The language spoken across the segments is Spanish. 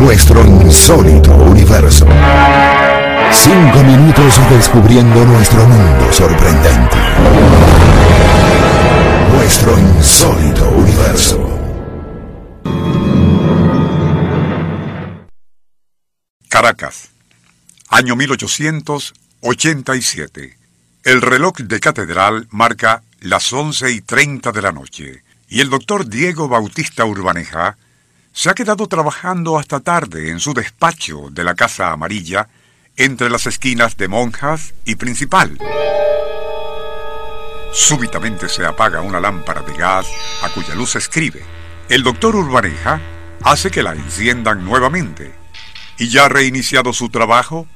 Nuestro insólito universo. Cinco minutos descubriendo nuestro mundo sorprendente. Nuestro insólito universo. Caracas, año 1887. El reloj de catedral marca las 11 y 30 de la noche y el doctor Diego Bautista Urbaneja se ha quedado trabajando hasta tarde en su despacho de la Casa Amarilla entre las esquinas de Monjas y Principal. Súbitamente se apaga una lámpara de gas a cuya luz escribe. El doctor Urbaneja hace que la enciendan nuevamente y ya reiniciado su trabajo,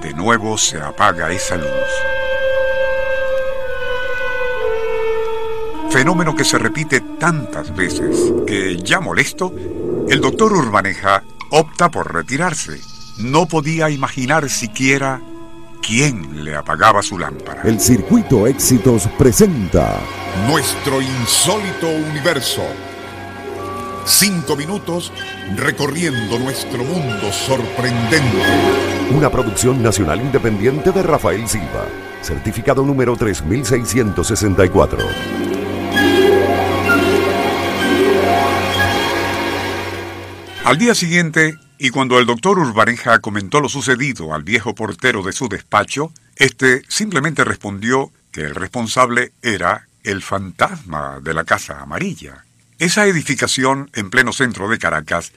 de nuevo se apaga esa luz. Fenómeno que se repite tantas veces que, ya molesto, el doctor Urbaneja opta por retirarse. No podía imaginar siquiera quién le apagaba su lámpara. El Circuito Éxitos presenta Nuestro insólito universo. Cinco minutos recorriendo nuestro mundo sorprendente. una producción nacional independiente de Rafael Silva, certificado número 3664. Al día siguiente, y cuando el doctor Urbaneja comentó lo sucedido al viejo portero de su despacho, este simplemente respondió que el responsable era el fantasma de la Casa Amarilla. Esa edificación en pleno centro de Caracas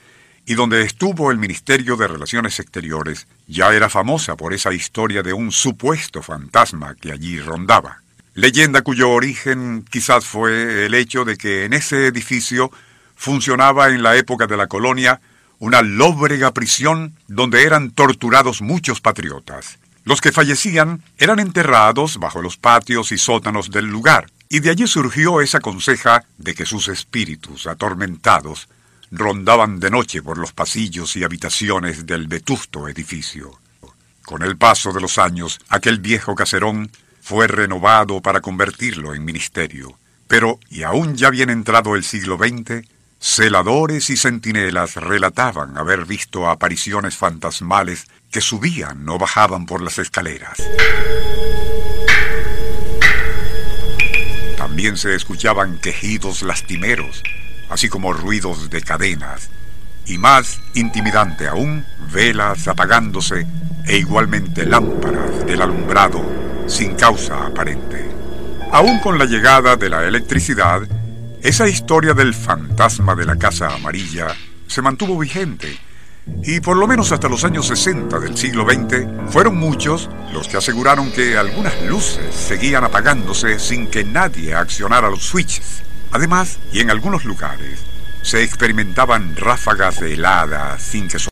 y donde estuvo el Ministerio de Relaciones Exteriores ya era famosa por esa historia de un supuesto fantasma que allí rondaba. Leyenda cuyo origen quizás fue el hecho de que en ese edificio funcionaba en la época de la colonia una lóbrega prisión donde eran torturados muchos patriotas. Los que fallecían eran enterrados bajo los patios y sótanos del lugar, y de allí surgió esa conseja de que sus espíritus atormentados rondaban de noche por los pasillos y habitaciones del vetusto edificio. Con el paso de los años, aquel viejo caserón fue renovado para convertirlo en ministerio. Pero, y aún ya bien entrado el siglo XX, celadores y centinelas relataban haber visto apariciones fantasmales que subían o bajaban por las escaleras. También se escuchaban quejidos lastimeros, así como ruidos de cadenas, y más intimidante aún, velas apagándose e igualmente lámparas del alumbrado sin causa aparente. Aún con la llegada de la electricidad, esa historia del fantasma de la Casa Amarilla se mantuvo vigente y por lo menos hasta los años 60 del siglo XX fueron muchos los que aseguraron que algunas luces seguían apagándose sin que nadie accionara los switches. Además, y en algunos lugares, se experimentaban ráfagas de helada sin que... so-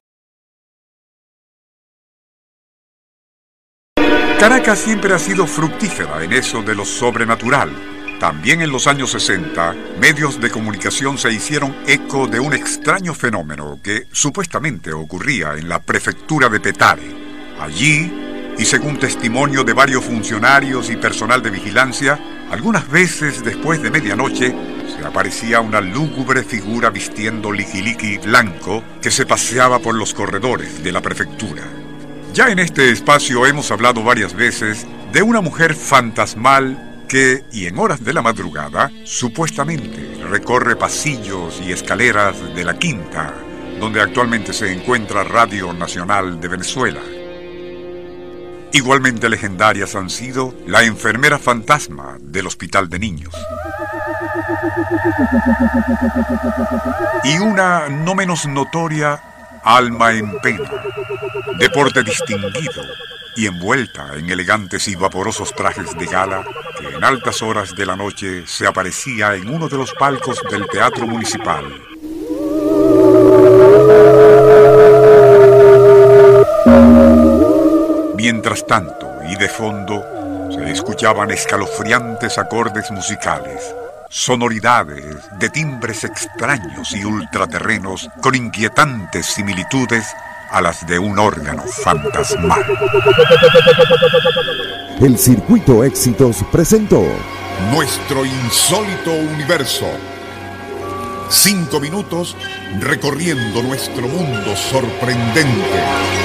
Caracas siempre ha sido fructífera en eso de lo sobrenatural. También en los años 60, medios de comunicación se hicieron eco de un extraño fenómeno que supuestamente ocurría en la prefectura de Petare. Allí, y según testimonio de varios funcionarios y personal de vigilancia, algunas veces después de medianoche se aparecía una lúgubre figura vistiendo liquiliqui blanco que se paseaba por los corredores de la prefectura. Ya en este espacio hemos hablado varias veces de una mujer fantasmal que, y en horas de la madrugada, supuestamente recorre pasillos y escaleras de la quinta, donde actualmente se encuentra Radio Nacional de Venezuela. Igualmente legendarias han sido la enfermera fantasma del Hospital de Niños. Y una no menos notoria alma en pena, deporte distinguido y envuelta en elegantes y vaporosos trajes de gala que en altas horas de la noche se aparecía en uno de los palcos del Teatro Municipal. Mientras tanto, y de fondo, se escuchaban escalofriantes acordes musicales, sonoridades de timbres extraños y ultraterrenos con inquietantes similitudes a las de un órgano fantasmal. El Circuito Éxitos presentó Nuestro insólito universo. Cinco minutos recorriendo nuestro mundo sorprendente.